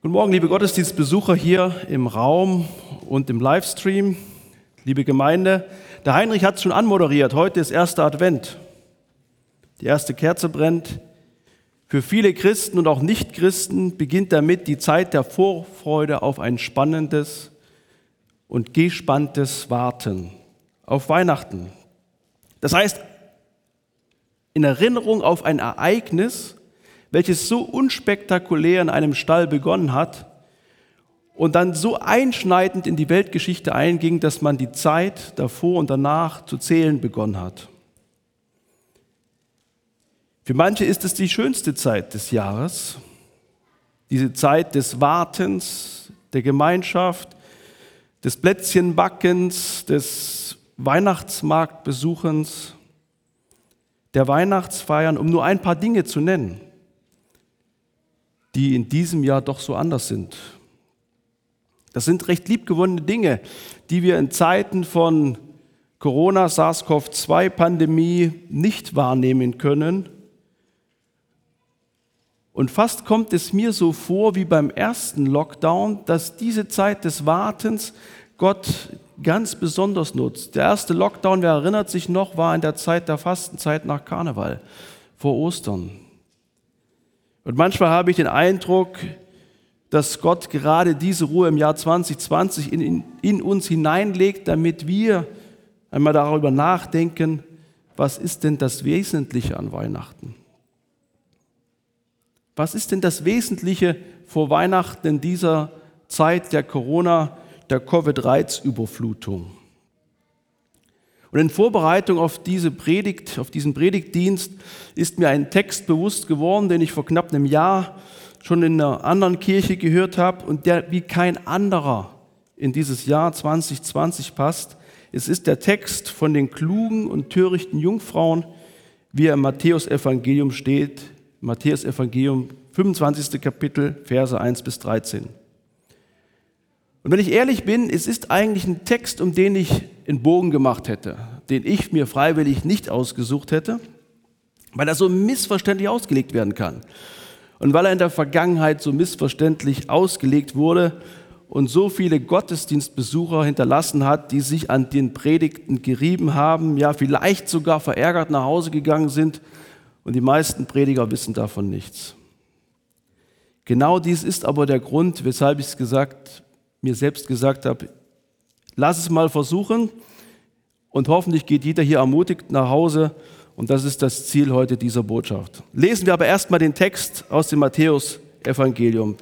Guten Morgen, liebe Gottesdienstbesucher hier im Raum und im Livestream, liebe Gemeinde. Der Heinrich hat es schon anmoderiert. Heute ist erster Advent. Die erste Kerze brennt. Für viele Christen und auch Nichtchristen beginnt damit die Zeit der Vorfreude auf ein spannendes und gespanntes Warten auf Weihnachten. Das heißt, in Erinnerung auf ein Ereignis, welches so unspektakulär in einem Stall begonnen hat und dann so einschneidend in die Weltgeschichte einging, dass man die Zeit davor und danach zu zählen begonnen hat. Für manche ist es die schönste Zeit des Jahres, diese Zeit des Wartens, der Gemeinschaft, des Plätzchenbackens, des Weihnachtsmarktbesuchens, der Weihnachtsfeiern, um nur ein paar Dinge zu nennen die in diesem Jahr doch so anders sind. Das sind recht liebgewonnene Dinge, die wir in Zeiten von Corona, SARS-CoV-2-Pandemie nicht wahrnehmen können. Und fast kommt es mir so vor wie beim ersten Lockdown, dass diese Zeit des Wartens Gott ganz besonders nutzt. Der erste Lockdown, wer erinnert sich noch, war in der Zeit der Fastenzeit nach Karneval, vor Ostern. Und manchmal habe ich den Eindruck, dass Gott gerade diese Ruhe im Jahr 2020 in, in, in, uns hineinlegt, damit wir einmal darüber nachdenken, was ist denn das Wesentliche an Weihnachten? Was ist denn das Wesentliche vor Weihnachten in dieser Zeit der Corona, der Covid-Reizüberflutung? Und in Vorbereitung auf diese Predigt, auf diesen Predigtdienst, ist mir ein Text bewusst geworden, den ich vor knapp einem Jahr schon in einer anderen Kirche gehört habe und der wie kein anderer in dieses Jahr 2020 passt. Es ist der Text von den klugen und törichten Jungfrauen, wie er im Matthäus-Evangelium steht. Matthäus-Evangelium, 25. Kapitel, Verse 1 bis 13. Und wenn ich ehrlich bin, es ist eigentlich ein Text, um den ich einen Bogen gemacht hätte, den ich mir freiwillig nicht ausgesucht hätte, weil er so missverständlich ausgelegt werden kann. Und weil er in der Vergangenheit so missverständlich ausgelegt wurde und so viele Gottesdienstbesucher hinterlassen hat, die sich an den Predigten gerieben haben, ja vielleicht sogar verärgert nach Hause gegangen sind und die meisten Prediger wissen davon nichts. Genau dies ist aber der Grund, weshalb ich es gesagt mir selbst gesagt habe, lass es mal versuchen und hoffentlich geht jeder hier ermutigt nach Hause und das ist das Ziel heute dieser Botschaft. Lesen wir aber erstmal den Text aus dem Matthäus-Evangelium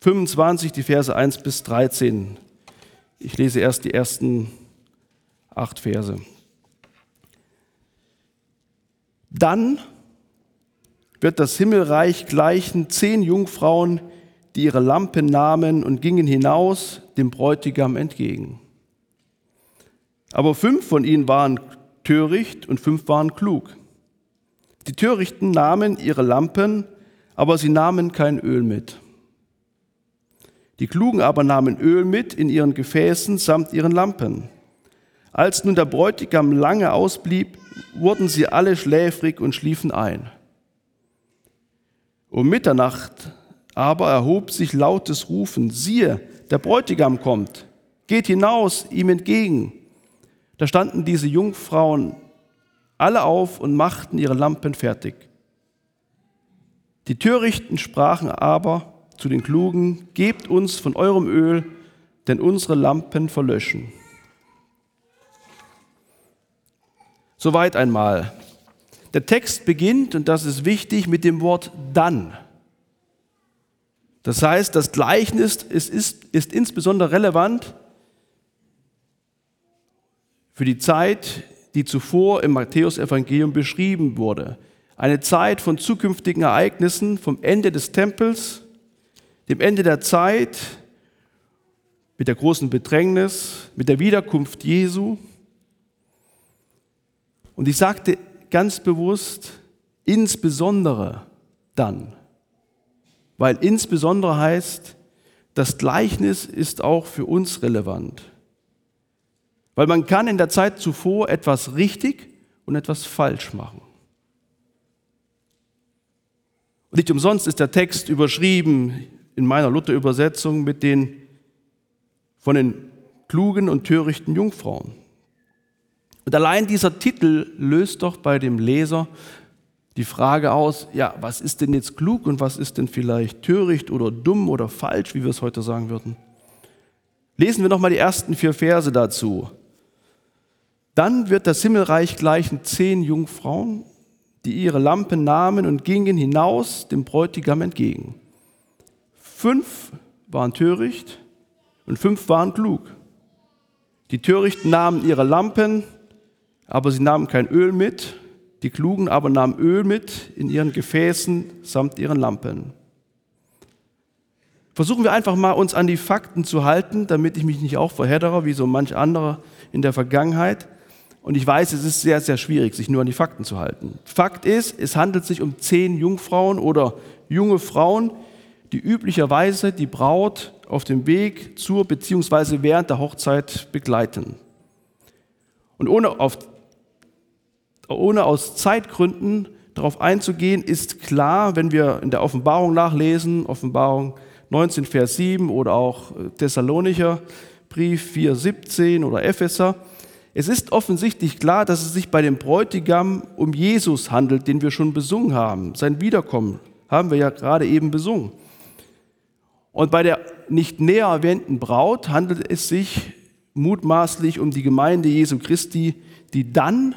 25, die Verse 1 bis 13. Ich lese erst die ersten acht Verse. Dann wird das Himmelreich gleichen zehn Jungfrauen, die ihre Lampen nahmen und gingen hinaus dem Bräutigam entgegen. Aber fünf von ihnen waren töricht und fünf waren klug. Die Törichten nahmen ihre Lampen, aber sie nahmen kein Öl mit. Die Klugen aber nahmen Öl mit in ihren Gefäßen samt ihren Lampen. Als nun der Bräutigam lange ausblieb, wurden sie alle schläfrig und schliefen ein. Um Mitternacht aber erhob sich lautes Rufen, siehe, der Bräutigam kommt, geht hinaus ihm entgegen. Da standen diese Jungfrauen alle auf und machten ihre Lampen fertig. Die Törichten sprachen aber zu den Klugen, gebt uns von eurem Öl, denn unsere Lampen verlöschen. Soweit einmal. Der Text beginnt, und das ist wichtig, mit dem Wort dann. Das heißt, das Gleichnis ist, ist, ist insbesondere relevant für die Zeit, die zuvor im Matthäusevangelium beschrieben wurde. Eine Zeit von zukünftigen Ereignissen, vom Ende des Tempels, dem Ende der Zeit, mit der großen Bedrängnis, mit der Wiederkunft Jesu. Und ich sagte ganz bewusst, insbesondere dann weil insbesondere heißt, das Gleichnis ist auch für uns relevant. Weil man kann in der Zeit zuvor etwas richtig und etwas falsch machen. Und nicht umsonst ist der Text überschrieben in meiner Luther-Übersetzung mit den von den klugen und törichten Jungfrauen. Und allein dieser Titel löst doch bei dem Leser die Frage aus, ja, was ist denn jetzt klug und was ist denn vielleicht töricht oder dumm oder falsch, wie wir es heute sagen würden. Lesen wir nochmal die ersten vier Verse dazu. Dann wird das Himmelreich gleichen zehn Jungfrauen, die ihre Lampen nahmen und gingen hinaus dem Bräutigam entgegen. Fünf waren töricht und fünf waren klug. Die Törichten nahmen ihre Lampen, aber sie nahmen kein Öl mit. Die Klugen aber nahmen Öl mit in ihren Gefäßen samt ihren Lampen. Versuchen wir einfach mal, uns an die Fakten zu halten, damit ich mich nicht auch verheddere, wie so manch anderer in der Vergangenheit. Und ich weiß, es ist sehr, sehr schwierig, sich nur an die Fakten zu halten. Fakt ist, es handelt sich um zehn Jungfrauen oder junge Frauen, die üblicherweise die Braut auf dem Weg zur bzw. während der Hochzeit begleiten. Und ohne, auf, ohne aus Zeitgründen darauf einzugehen, ist klar, wenn wir in der Offenbarung nachlesen, Offenbarung 19, Vers 7 oder auch Thessalonicher Brief 4, 17 oder Epheser, es ist offensichtlich klar, dass es sich bei dem Bräutigam um Jesus handelt, den wir schon besungen haben. Sein Wiederkommen haben wir ja gerade eben besungen. Und bei der nicht näher erwähnten Braut handelt es sich mutmaßlich um die Gemeinde Jesu Christi, die dann,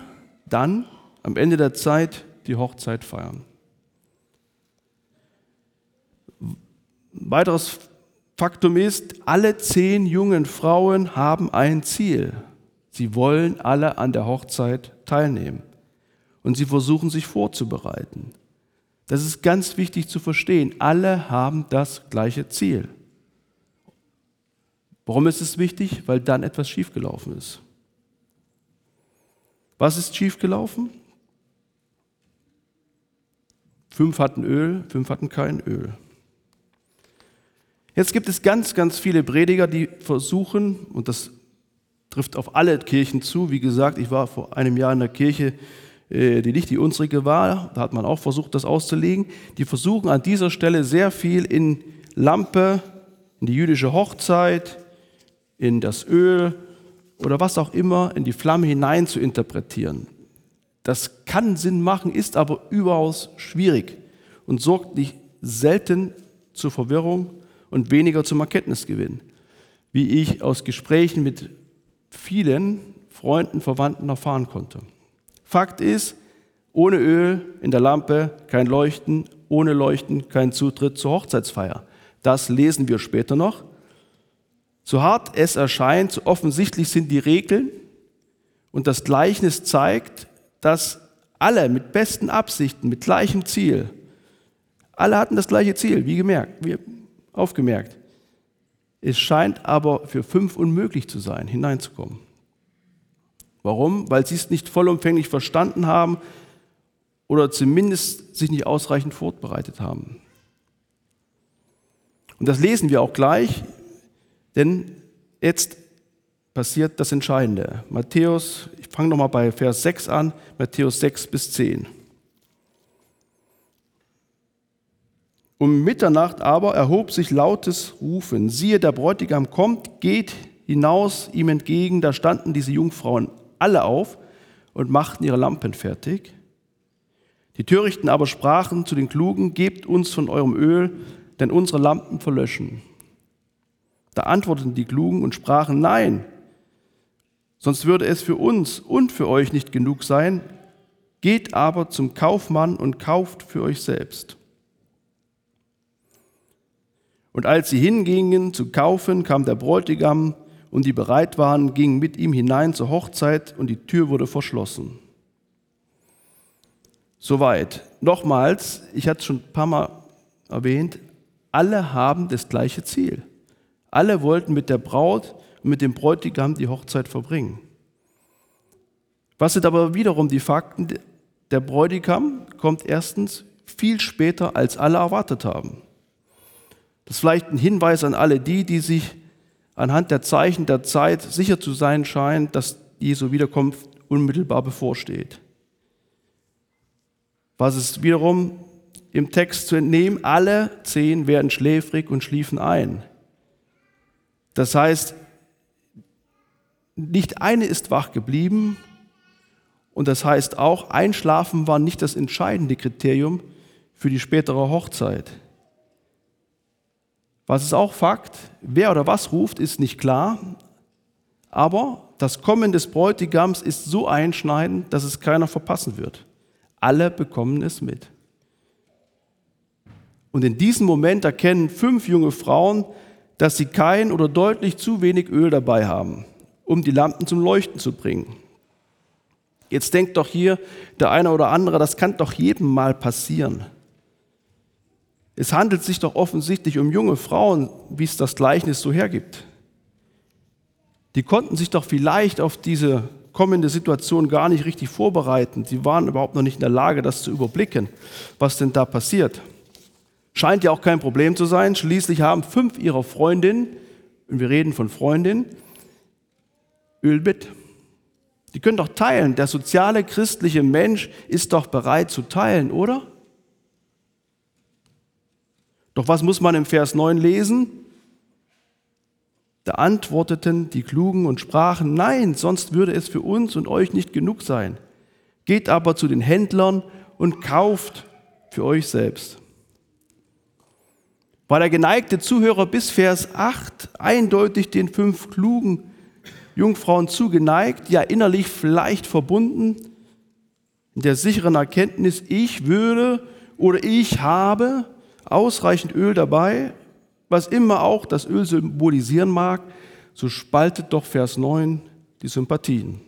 dann am Ende der Zeit die Hochzeit feiern. Weiteres Faktum ist, alle zehn jungen Frauen haben ein Ziel. Sie wollen alle an der Hochzeit teilnehmen und sie versuchen sich vorzubereiten. Das ist ganz wichtig zu verstehen. Alle haben das gleiche Ziel. Warum ist es wichtig? Weil dann etwas schiefgelaufen ist. Was ist schiefgelaufen? Fünf hatten Öl, fünf hatten kein Öl. Jetzt gibt es ganz, ganz viele Prediger, die versuchen, und das trifft auf alle Kirchen zu, wie gesagt, ich war vor einem Jahr in der Kirche, äh, die nicht die unsrige war, da hat man auch versucht, das auszulegen, die versuchen an dieser Stelle sehr viel in Lampe, in die jüdische Hochzeit, in das Öl oder was auch immer, in die Flamme hinein zu interpretieren. Das kann Sinn machen, ist aber überaus schwierig und sorgt nicht selten zur Verwirrung und weniger zum Erkenntnisgewinn, wie ich aus Gesprächen mit vielen Freunden, Verwandten erfahren konnte. Fakt ist, ohne Öl in der Lampe kein Leuchten, ohne Leuchten kein Zutritt zur Hochzeitsfeier. Das lesen wir später noch. So hart es erscheint, so offensichtlich sind die Regeln und das Gleichnis zeigt, dass alle mit besten Absichten, mit gleichem Ziel, alle hatten das gleiche Ziel, wie gemerkt, wie aufgemerkt. Es scheint aber für fünf unmöglich zu sein, hineinzukommen. Warum? Weil sie es nicht vollumfänglich verstanden haben oder zumindest sich nicht ausreichend vorbereitet haben. Und das lesen wir auch gleich, denn jetzt passiert das Entscheidende. Matthäus, ich fange nochmal bei Vers 6 an, Matthäus 6 bis 10. Um Mitternacht aber erhob sich lautes Rufen. Siehe, der Bräutigam kommt, geht hinaus ihm entgegen. Da standen diese Jungfrauen alle auf und machten ihre Lampen fertig. Die Törichten aber sprachen zu den Klugen, gebt uns von eurem Öl, denn unsere Lampen verlöschen. Da antworteten die Klugen und sprachen, nein, sonst würde es für uns und für euch nicht genug sein. Geht aber zum Kaufmann und kauft für euch selbst. Und als sie hingingen zu kaufen, kam der Bräutigam und die bereit waren, gingen mit ihm hinein zur Hochzeit und die Tür wurde verschlossen. Soweit. Nochmals, ich hatte es schon ein paar Mal erwähnt, alle haben das gleiche Ziel. Alle wollten mit der Braut und mit dem Bräutigam die Hochzeit verbringen. Was sind aber wiederum die Fakten? Der Bräutigam kommt erstens viel später, als alle erwartet haben. Das ist vielleicht ein Hinweis an alle die, die sich anhand der Zeichen der Zeit sicher zu sein scheint, dass Jesu Wiederkunft unmittelbar bevorsteht. Was es wiederum im Text zu entnehmen, alle zehn werden schläfrig und schliefen ein. Das heißt, nicht eine ist wach geblieben und das heißt auch, Einschlafen war nicht das entscheidende Kriterium für die spätere Hochzeit. Was ist auch Fakt, wer oder was ruft, ist nicht klar, aber das Kommen des Bräutigams ist so einschneidend, dass es keiner verpassen wird. Alle bekommen es mit. Und in diesem Moment erkennen fünf junge Frauen, dass sie kein oder deutlich zu wenig Öl dabei haben, um die Lampen zum Leuchten zu bringen. Jetzt denkt doch hier der eine oder andere, das kann doch jedem mal passieren. Es handelt sich doch offensichtlich um junge Frauen, wie es das Gleichnis so hergibt. Die konnten sich doch vielleicht auf diese kommende Situation gar nicht richtig vorbereiten. Sie waren überhaupt noch nicht in der Lage, das zu überblicken, was denn da passiert. Scheint ja auch kein Problem zu sein. Schließlich haben fünf ihrer Freundinnen, und wir reden von Freundinnen, Öl mit. Die können doch teilen. Der soziale christliche Mensch ist doch bereit zu teilen, oder? Doch was muss man im Vers 9 lesen? Da antworteten die Klugen und sprachen, nein, sonst würde es für uns und euch nicht genug sein. Geht aber zu den Händlern und kauft für euch selbst. War der geneigte Zuhörer bis Vers 8 eindeutig den fünf klugen Jungfrauen zugeneigt, ja innerlich vielleicht verbunden, in der sicheren Erkenntnis, ich würde oder ich habe ausreichend Öl dabei, was immer auch das Öl symbolisieren mag, so spaltet doch Vers 9 die Sympathien.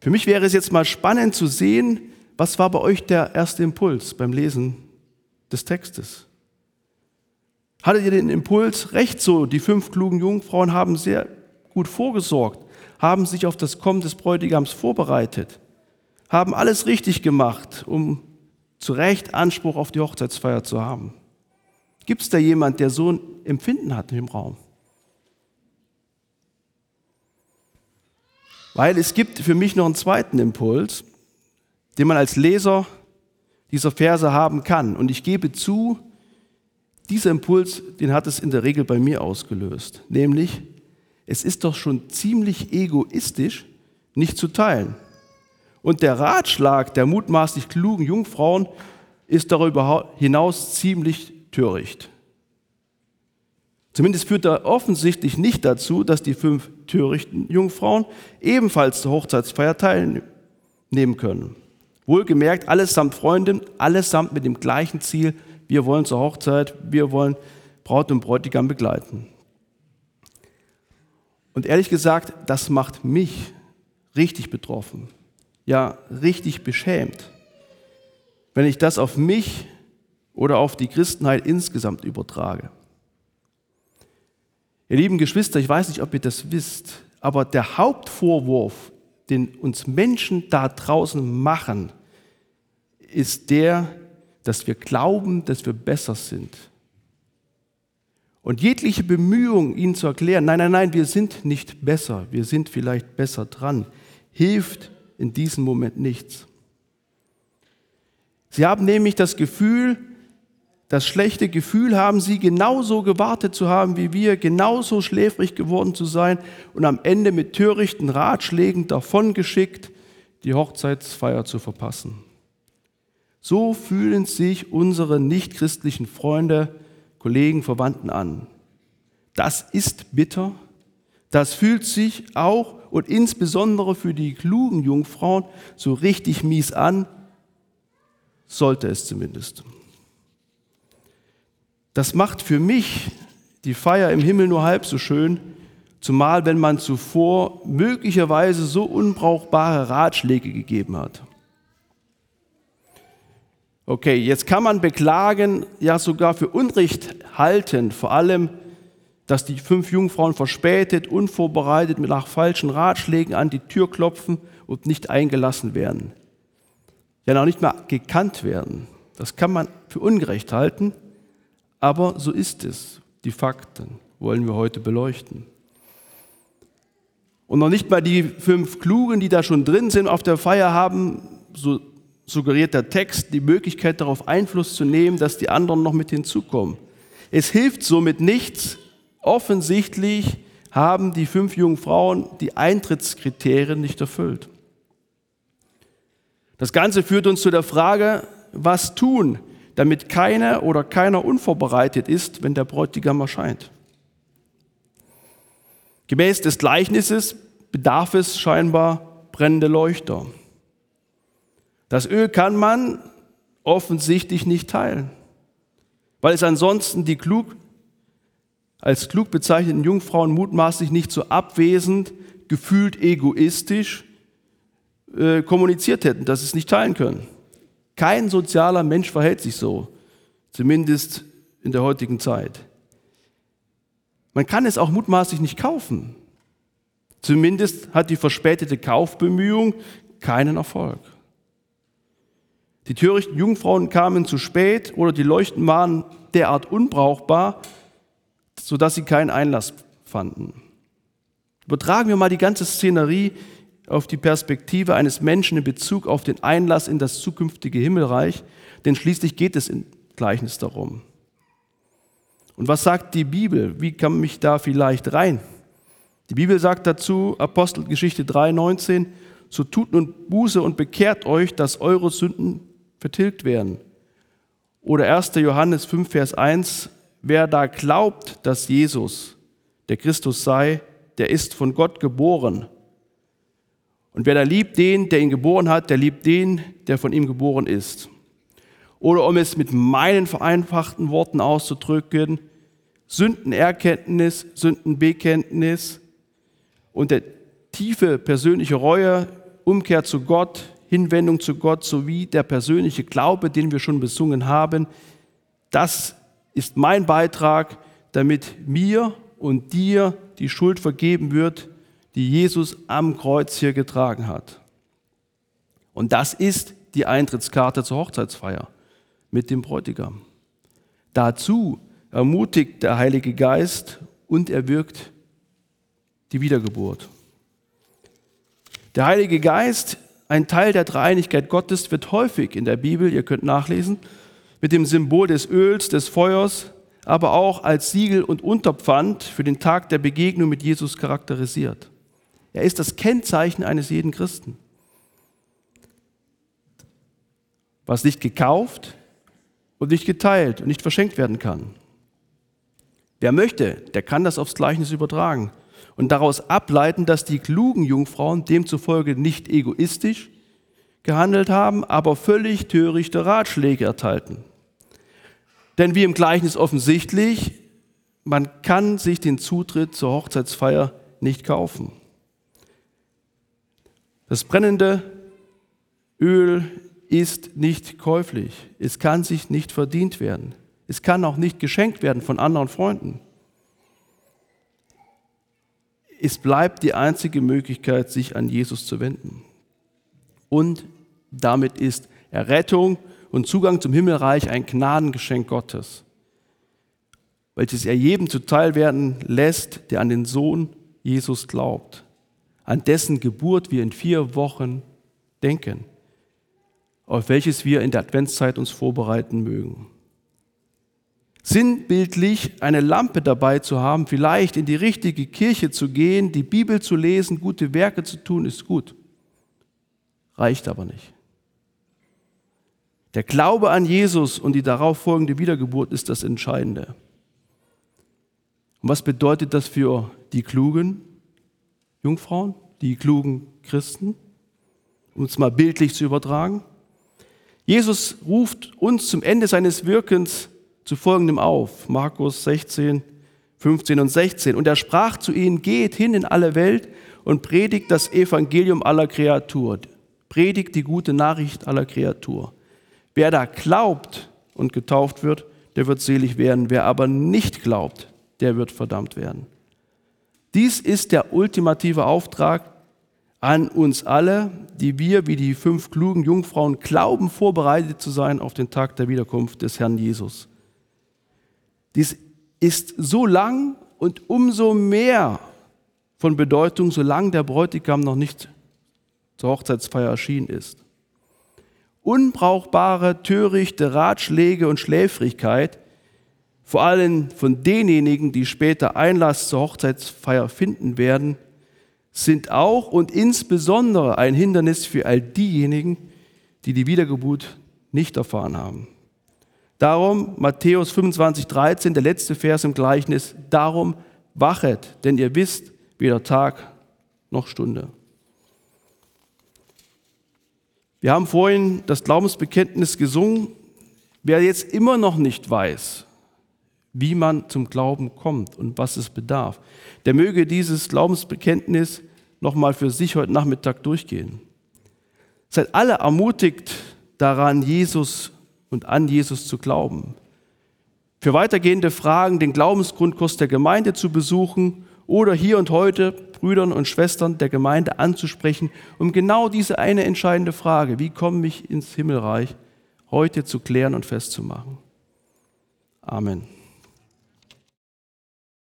Für mich wäre es jetzt mal spannend zu sehen, was war bei euch der erste Impuls beim Lesen des Textes? Hattet ihr den Impuls, recht so, die fünf klugen Jungfrauen haben sehr gut vorgesorgt, haben sich auf das Kommen des Bräutigams vorbereitet, haben alles richtig gemacht, um zu Recht Anspruch auf die Hochzeitsfeier zu haben. Gibt es da jemand, der so ein Empfinden hat im Raum? Weil es gibt für mich noch einen zweiten Impuls, den man als Leser dieser Verse haben kann. Und ich gebe zu, dieser Impuls, den hat es in der Regel bei mir ausgelöst. Nämlich, es ist doch schon ziemlich egoistisch, nicht zu teilen. Und der Ratschlag der mutmaßlich klugen Jungfrauen ist darüber hinaus ziemlich töricht. Zumindest führt er offensichtlich nicht dazu, dass die fünf törichten Jungfrauen ebenfalls zur Hochzeitsfeier teilnehmen können. Wohlgemerkt, allesamt Freundinnen, allesamt mit dem gleichen Ziel, wir wollen zur Hochzeit, wir wollen Braut und Bräutigam begleiten. Und ehrlich gesagt, das macht mich richtig betroffen, ja richtig beschämt, wenn ich das auf mich oder auf die Christenheit insgesamt übertrage. Ihr lieben Geschwister, ich weiß nicht, ob ihr das wisst, aber der Hauptvorwurf, den uns Menschen da draußen machen, ist der, dass wir glauben, dass wir besser sind. Und jegliche Bemühung, ihnen zu erklären, nein, nein, nein, wir sind nicht besser, wir sind vielleicht besser dran, hilft in diesem Moment nichts. Sie haben nämlich das Gefühl, das schlechte Gefühl haben sie, genauso gewartet zu haben wie wir, genauso schläfrig geworden zu sein und am Ende mit törichten Ratschlägen davongeschickt, die Hochzeitsfeier zu verpassen. So fühlen sich unsere nichtchristlichen Freunde, Kollegen, Verwandten an. Das ist bitter. Das fühlt sich auch und insbesondere für die klugen Jungfrauen so richtig mies an, sollte es zumindest. Das macht für mich die Feier im Himmel nur halb so schön, zumal wenn man zuvor möglicherweise so unbrauchbare Ratschläge gegeben hat. Okay, jetzt kann man beklagen, ja sogar für Unrecht halten, vor allem, dass die fünf Jungfrauen verspätet, unvorbereitet mit nach falschen Ratschlägen an die Tür klopfen und nicht eingelassen werden. Ja, noch nicht mal gekannt werden. Das kann man für ungerecht halten. Aber so ist es. Die Fakten wollen wir heute beleuchten. Und noch nicht mal die fünf Klugen, die da schon drin sind auf der Feier, haben, so suggeriert der Text die Möglichkeit darauf Einfluss zu nehmen, dass die anderen noch mit hinzukommen. Es hilft somit nichts. Offensichtlich haben die fünf jungen Frauen die Eintrittskriterien nicht erfüllt. Das Ganze führt uns zu der Frage, was tun, damit keiner oder keiner unvorbereitet ist, wenn der Bräutigam erscheint. Gemäß des Gleichnisses bedarf es scheinbar brennende Leuchter. Das Öl kann man offensichtlich nicht teilen, weil es ansonsten die klug, als klug bezeichneten Jungfrauen mutmaßlich nicht so abwesend, gefühlt egoistisch äh, kommuniziert hätten, dass sie es nicht teilen können. Kein sozialer Mensch verhält sich so, zumindest in der heutigen Zeit. Man kann es auch mutmaßlich nicht kaufen. Zumindest hat die verspätete Kaufbemühung keinen Erfolg. Die törichten Jungfrauen kamen zu spät oder die Leuchten waren derart unbrauchbar, sodass sie keinen Einlass fanden. Übertragen wir mal die ganze Szenerie auf die Perspektive eines Menschen in Bezug auf den Einlass in das zukünftige Himmelreich, denn schließlich geht es im Gleichnis darum. Und was sagt die Bibel? Wie kann mich da vielleicht rein? Die Bibel sagt dazu, Apostelgeschichte 3,19, so tut nun Buße und bekehrt euch, dass eure Sünden vertilgt werden. Oder 1. Johannes 5, Vers 1, wer da glaubt, dass Jesus der Christus sei, der ist von Gott geboren. Und wer da liebt den, der ihn geboren hat, der liebt den, der von ihm geboren ist. Oder um es mit meinen vereinfachten Worten auszudrücken, Sündenerkenntnis, Sündenbekenntnis und der tiefe persönliche Reue, Umkehr zu Gott, Hinwendung zu Gott sowie der persönliche Glaube, den wir schon besungen haben, das ist mein Beitrag, damit mir und dir die Schuld vergeben wird, die Jesus am Kreuz hier getragen hat. Und das ist die Eintrittskarte zur Hochzeitsfeier mit dem Bräutigam. Dazu ermutigt der Heilige Geist und er wirkt die Wiedergeburt. Der Heilige Geist ein Teil der Dreieinigkeit Gottes wird häufig in der Bibel, ihr könnt nachlesen, mit dem Symbol des Öls, des Feuers, aber auch als Siegel und Unterpfand für den Tag der Begegnung mit Jesus charakterisiert. Er ist das Kennzeichen eines jeden Christen. Was nicht gekauft und nicht geteilt und nicht verschenkt werden kann. Wer möchte, der kann das aufs Gleichnis übertragen und daraus ableiten, dass die klugen Jungfrauen demzufolge nicht egoistisch gehandelt haben, aber völlig törichte Ratschläge erteilten. Denn wie im Gleichnis offensichtlich, man kann sich den Zutritt zur Hochzeitsfeier nicht kaufen. Das brennende Öl ist nicht käuflich. Es kann sich nicht verdient werden. Es kann auch nicht geschenkt werden von anderen Freunden es bleibt die einzige Möglichkeit, sich an Jesus zu wenden. Und damit ist Errettung und Zugang zum Himmelreich ein Gnadengeschenk Gottes, welches er jedem zuteil werden lässt, der an den Sohn Jesus glaubt, an dessen Geburt wir in vier Wochen denken, auf welches wir in der Adventszeit uns vorbereiten mögen sinnbildlich eine Lampe dabei zu haben, vielleicht in die richtige Kirche zu gehen, die Bibel zu lesen, gute Werke zu tun, ist gut. Reicht aber nicht. Der Glaube an Jesus und die darauf folgende Wiedergeburt ist das Entscheidende. Und was bedeutet das für die klugen Jungfrauen, die klugen Christen? Um es mal bildlich zu übertragen. Jesus ruft uns zum Ende seines Wirkens zu folgendem auf. Markus 16, 15 und 16. Und er sprach zu ihnen, geht hin in alle Welt und predigt das Evangelium aller Kreatur. Predigt die gute Nachricht aller Kreatur. Wer da glaubt und getauft wird, der wird selig werden. Wer aber nicht glaubt, der wird verdammt werden. Dies ist der ultimative Auftrag an uns alle, die wir wie die fünf klugen Jungfrauen glauben, vorbereitet zu sein auf den Tag der Wiederkunft des Herrn Jesus. Dies ist so lang und umso mehr von Bedeutung, solange der Bräutigam noch nicht zur Hochzeitsfeier erschienen ist. unbrauchbare, törichte Ratschläge und Schläfrigkeit, vor allem von denjenigen, die später Einlass zur Hochzeitsfeier finden werden, sind auch und insbesondere ein Hindernis für all diejenigen, die die Wiedergeburt nicht erfahren haben. Darum, Matthäus 25, 13, der letzte Vers im Gleichnis, darum wachet, denn ihr wisst weder Tag noch Stunde. Wir haben vorhin das Glaubensbekenntnis gesungen. Wer jetzt immer noch nicht weiß, wie man zum Glauben kommt und was es bedarf, der möge dieses Glaubensbekenntnis nochmal für sich heute Nachmittag durchgehen. Seid alle ermutigt daran, Jesus und an Jesus zu glauben. Für weitergehende Fragen den Glaubensgrundkurs der Gemeinde zu besuchen oder hier und heute Brüdern und Schwestern der Gemeinde anzusprechen, um genau diese eine entscheidende Frage, wie komme ich ins Himmelreich, heute zu klären und festzumachen. Amen.